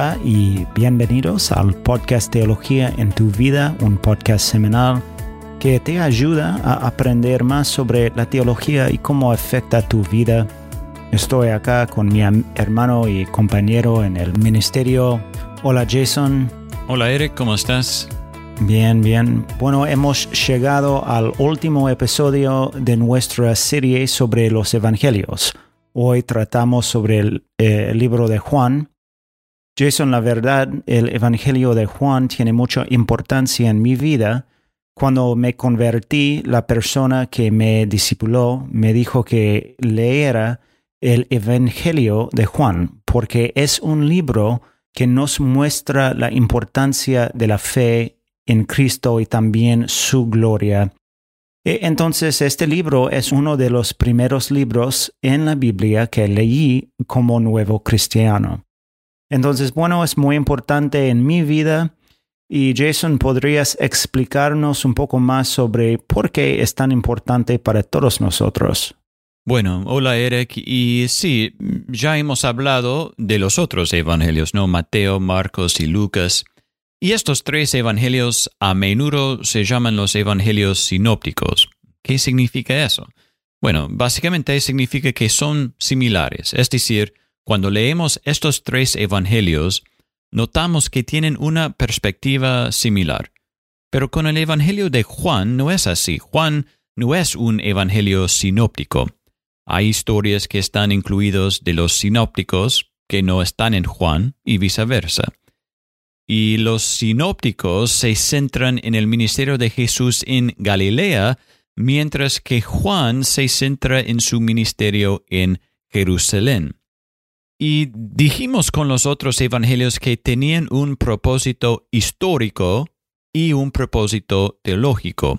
Hola y bienvenidos al podcast Teología en tu vida, un podcast semanal que te ayuda a aprender más sobre la teología y cómo afecta tu vida. Estoy acá con mi hermano y compañero en el ministerio. Hola Jason. Hola Eric, ¿cómo estás? Bien, bien. Bueno, hemos llegado al último episodio de nuestra serie sobre los evangelios. Hoy tratamos sobre el, eh, libro de Juan. Jason, la verdad, el Evangelio de Juan tiene mucha importancia en mi vida. Cuando me convertí, la persona que me discipuló me dijo que leera el Evangelio de Juan, porque es un libro que nos muestra la importancia de la fe en Cristo y también su gloria. E entonces este libro es uno de los primeros libros en la Biblia que leí como nuevo cristiano. Entonces, bueno, es muy importante en mi vida. Y Jason, ¿podrías explicarnos un poco más sobre por qué es tan importante para todos nosotros? Bueno, hola Eric, y sí, ya hemos hablado de los otros evangelios, ¿no? Mateo, Marcos y Lucas. Y estos tres evangelios a menudo se llaman los evangelios sinópticos. ¿Qué significa eso? Bueno, básicamente significa que son similares, es decir, cuando leemos estos tres evangelios, notamos que tienen una perspectiva similar. Pero con el Evangelio de Juan no es así. Juan no es un Evangelio sinóptico. Hay historias que están incluidos de los sinópticos que no están en Juan y viceversa y los sinópticos se centran en el ministerio de Jesús en Galilea, mientras que Juan se centra en su ministerio en Jerusalén. Y dijimos con los otros evangelios que tenían un propósito histórico y un propósito teológico.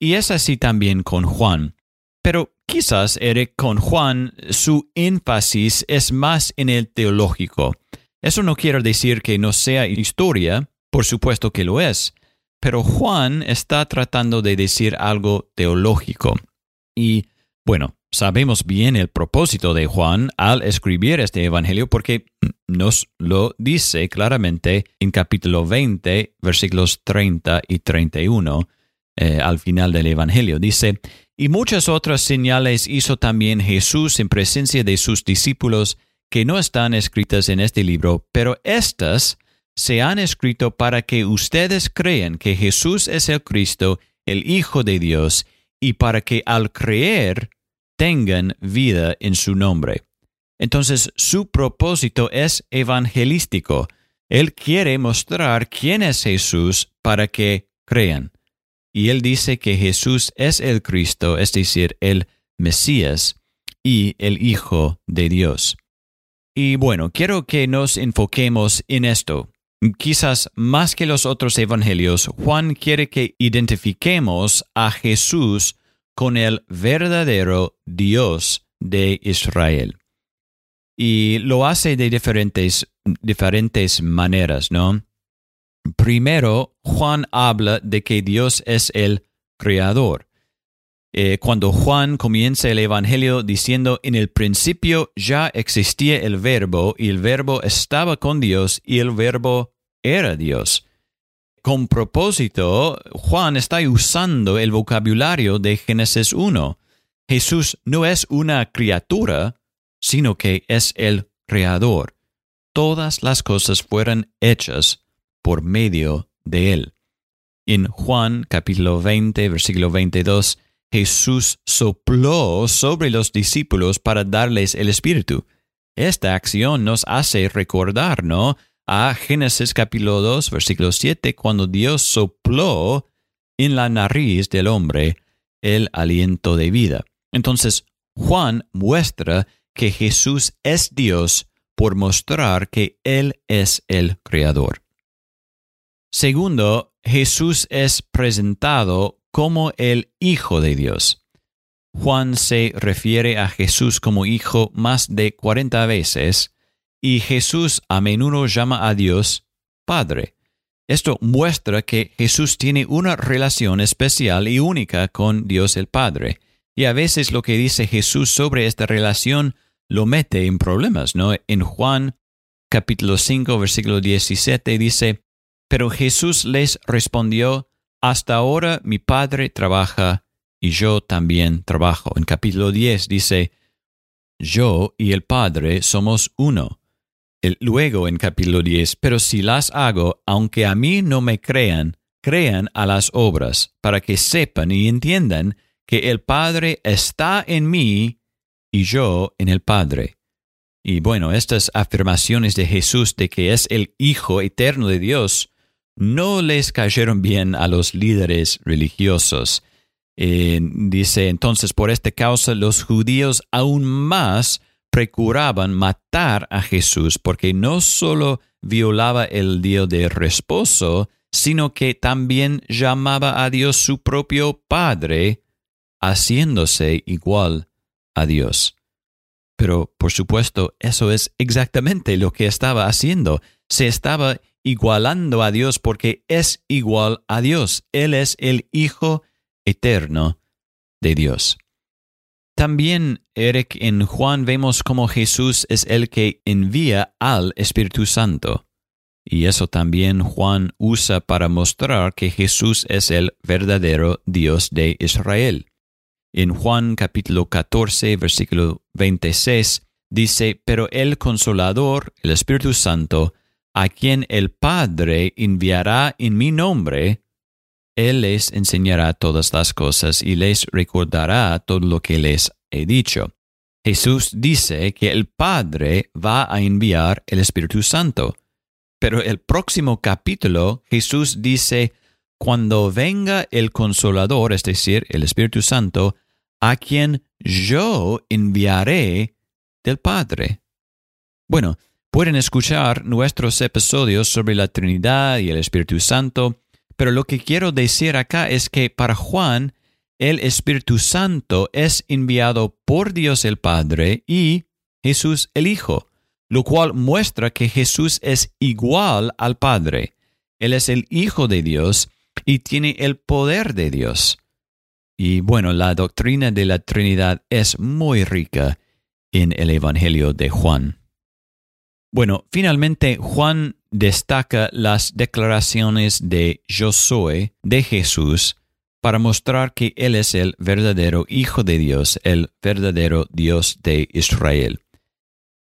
Y es así también con Juan. Pero quizás, Eric, con Juan su énfasis es más en el teológico. Eso no quiere decir que no sea historia, por supuesto que lo es, pero Juan está tratando de decir algo teológico. Y, bueno, sabemos bien el propósito de Juan al escribir este Evangelio porque nos lo dice claramente en capítulo 20, versículos 30 y 31, eh, al final del Evangelio. Dice, y muchas otras señales hizo también Jesús en presencia de sus discípulos, que no están escritas en este libro, pero estas se han escrito para que ustedes crean que Jesús es el Cristo, el Hijo de Dios, y para que al creer tengan vida en su nombre. Entonces su propósito es evangelístico. Él quiere mostrar quién es Jesús para que crean. Y él dice que Jesús es el Cristo, es decir, el Mesías y el Hijo de Dios. Y bueno, quiero que nos enfoquemos en esto. Quizás más que los otros evangelios, Juan quiere que identifiquemos a Jesús con el verdadero Dios de Israel. Y lo hace de diferentes, diferentes maneras, ¿no? Primero, Juan habla de que Dios es el creador. Eh, cuando Juan comienza el Evangelio diciendo, en el principio ya existía el verbo y el verbo estaba con Dios y el verbo era Dios. Con propósito, Juan está usando el vocabulario de Génesis 1. Jesús no es una criatura, sino que es el creador. Todas las cosas fueron hechas por medio de él. En Juan capítulo 20, versículo 22, Jesús sopló sobre los discípulos para darles el Espíritu. Esta acción nos hace recordar, ¿no? A Génesis capítulo 2, versículo 7, cuando Dios sopló en la nariz del hombre el aliento de vida. Entonces, Juan muestra que Jesús es Dios por mostrar que Él es el Creador. Segundo, Jesús es presentado como el Hijo de Dios. Juan se refiere a Jesús como Hijo más de 40 veces y Jesús a menudo llama a Dios Padre. Esto muestra que Jesús tiene una relación especial y única con Dios el Padre. Y a veces lo que dice Jesús sobre esta relación lo mete en problemas, ¿no? En Juan capítulo 5, versículo 17 dice, Pero Jesús les respondió, Hasta ahora mi Padre trabaja y yo también trabajo. En capítulo 10 dice, Yo y el Padre somos uno. Luego en capítulo 10, Pero si las hago, aunque a mí no me crean, crean a las obras, para que sepan y entiendan que el Padre está en mí y yo en el Padre. Y bueno, estas afirmaciones de Jesús de que es el Hijo eterno de Dios no les cayeron bien a los líderes religiosos. Eh, dice entonces, por esta causa los judíos aún más procuraban matar a Jesús porque no solo violaba el día de reposo, sino que también llamaba a Dios su propio Padre, haciéndose igual a Dios. Pero, por supuesto, eso es exactamente lo que estaba haciendo. Se estaba igualando a Dios porque es igual a Dios. Él es el Hijo eterno de Dios. También, Eric, en Juan vemos cómo Jesús es el que envía al Espíritu Santo. Y eso también Juan usa para mostrar que Jesús es el verdadero Dios de Israel. En Juan capítulo 14, versículo 26, dice, Pero el consolador, el Espíritu Santo, a quien el Padre enviará en mi nombre, Él les enseñará todas las cosas y les recordará todo lo que les he dicho. Jesús dice que el Padre va a enviar el Espíritu Santo. Pero el próximo capítulo Jesús dice, cuando venga el consolador, es decir, el Espíritu Santo, a quien yo enviaré del Padre. Bueno, pueden escuchar nuestros episodios sobre la Trinidad y el Espíritu Santo, pero lo que quiero decir acá es que para Juan, el Espíritu Santo es enviado por Dios el Padre y Jesús el Hijo lo cual muestra que Jesús es igual al Padre. Él es el Hijo de Dios y tiene el poder de Dios. Y bueno, la doctrina de la Trinidad es muy rica en el Evangelio de Juan. Bueno, finalmente Juan destaca las declaraciones de yo soy de Jesús para mostrar que Él es el verdadero Hijo de Dios, el verdadero Dios de Israel.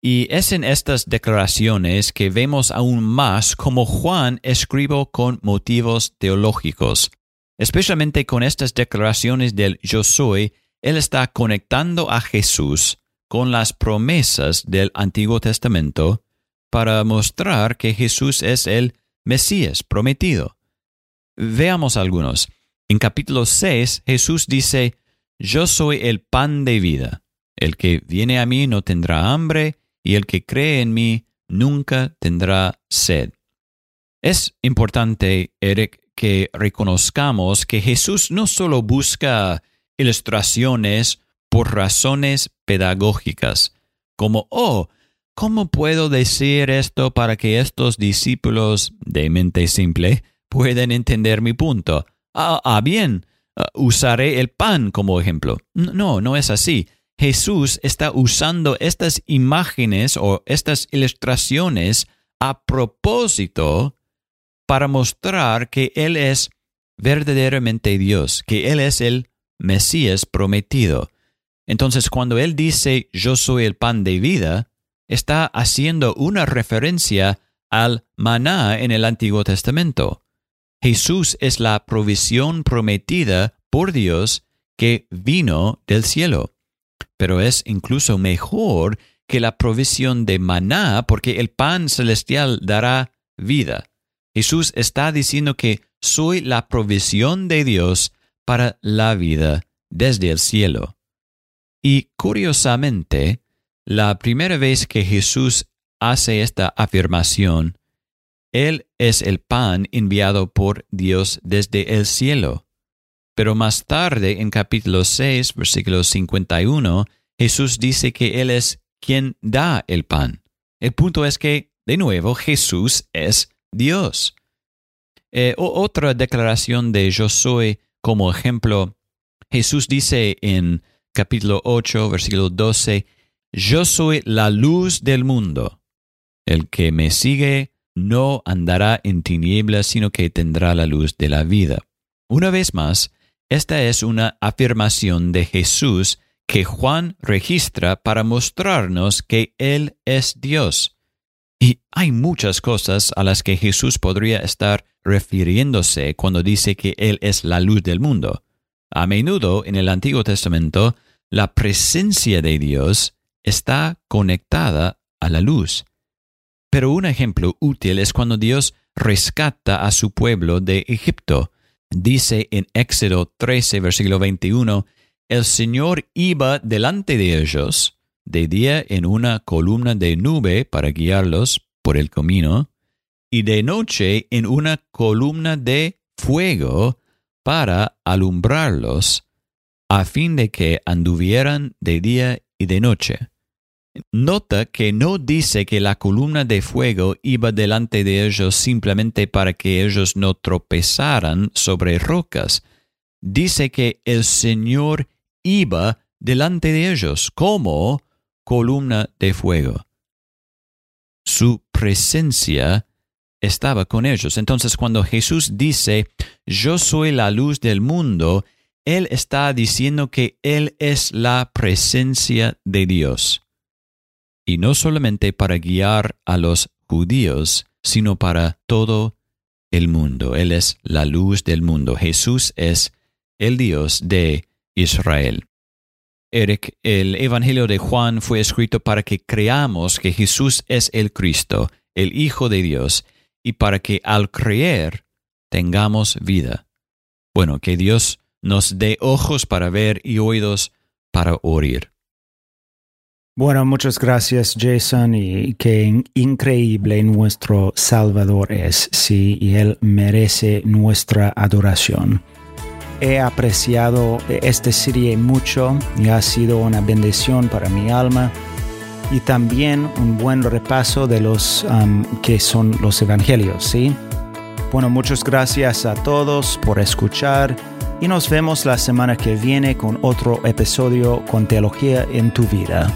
Y es en estas declaraciones que vemos aún más cómo Juan escribió con motivos teológicos. Especialmente con estas declaraciones del yo soy, él está conectando a Jesús con las promesas del Antiguo Testamento para mostrar que Jesús es el Mesías prometido. Veamos algunos. En capítulo 6 Jesús dice, Yo soy el pan de vida. El que viene a mí no tendrá hambre, y el que cree en mí nunca tendrá sed. Es importante, Eric, que reconozcamos que Jesús no solo busca ilustraciones por razones pedagógicas, como, oh, ¿cómo puedo decir esto para que estos discípulos de mente simple puedan entender mi punto? Ah, ah bien, ah, usaré el pan como ejemplo. No, no es así. Jesús está usando estas imágenes o estas ilustraciones a propósito para mostrar que Él es verdaderamente Dios, que Él es el Mesías prometido. Entonces, cuando Él dice yo soy el pan de vida, está haciendo una referencia al maná en el Antiguo Testamento. Jesús es la provisión prometida por Dios que vino del cielo pero es incluso mejor que la provisión de maná porque el pan celestial dará vida. Jesús está diciendo que soy la provisión de Dios para la vida desde el cielo. Y curiosamente, la primera vez que Jesús hace esta afirmación, Él es el pan enviado por Dios desde el cielo. Pero más tarde, en capítulo 6, versículo 51, Jesús dice que Él es quien da el pan. El punto es que, de nuevo, Jesús es Dios. Eh, otra declaración de yo soy como ejemplo, Jesús dice en capítulo 8, versículo 12, yo soy la luz del mundo. El que me sigue no andará en tinieblas, sino que tendrá la luz de la vida. Una vez más, esta es una afirmación de Jesús que Juan registra para mostrarnos que Él es Dios. Y hay muchas cosas a las que Jesús podría estar refiriéndose cuando dice que Él es la luz del mundo. A menudo en el Antiguo Testamento, la presencia de Dios está conectada a la luz. Pero un ejemplo útil es cuando Dios rescata a su pueblo de Egipto. Dice en Éxodo 13, versículo 21, El Señor iba delante de ellos, de día en una columna de nube para guiarlos por el camino, y de noche en una columna de fuego para alumbrarlos, a fin de que anduvieran de día y de noche. Nota que no dice que la columna de fuego iba delante de ellos simplemente para que ellos no tropezaran sobre rocas. Dice que el Señor iba delante de ellos como columna de fuego. Su presencia estaba con ellos. Entonces cuando Jesús dice, yo soy la luz del mundo, Él está diciendo que Él es la presencia de Dios y no solamente para guiar a los judíos, sino para todo el mundo. Él es la luz del mundo. Jesús es el Dios de Israel. Eric, el Evangelio de Juan fue escrito para que creamos que Jesús es el Cristo, el Hijo de Dios, y para que al creer tengamos vida. Bueno, que Dios nos dé ojos para ver y oídos para oír. Bueno, muchas gracias Jason y qué increíble nuestro Salvador es, sí, y Él merece nuestra adoración. He apreciado esta serie mucho y ha sido una bendición para mi alma y también un buen repaso de los que son los evangelios, ¿sí? Bueno, muchas gracias a todos por escuchar y nos vemos la semana que viene con otro episodio con Teología en tu vida.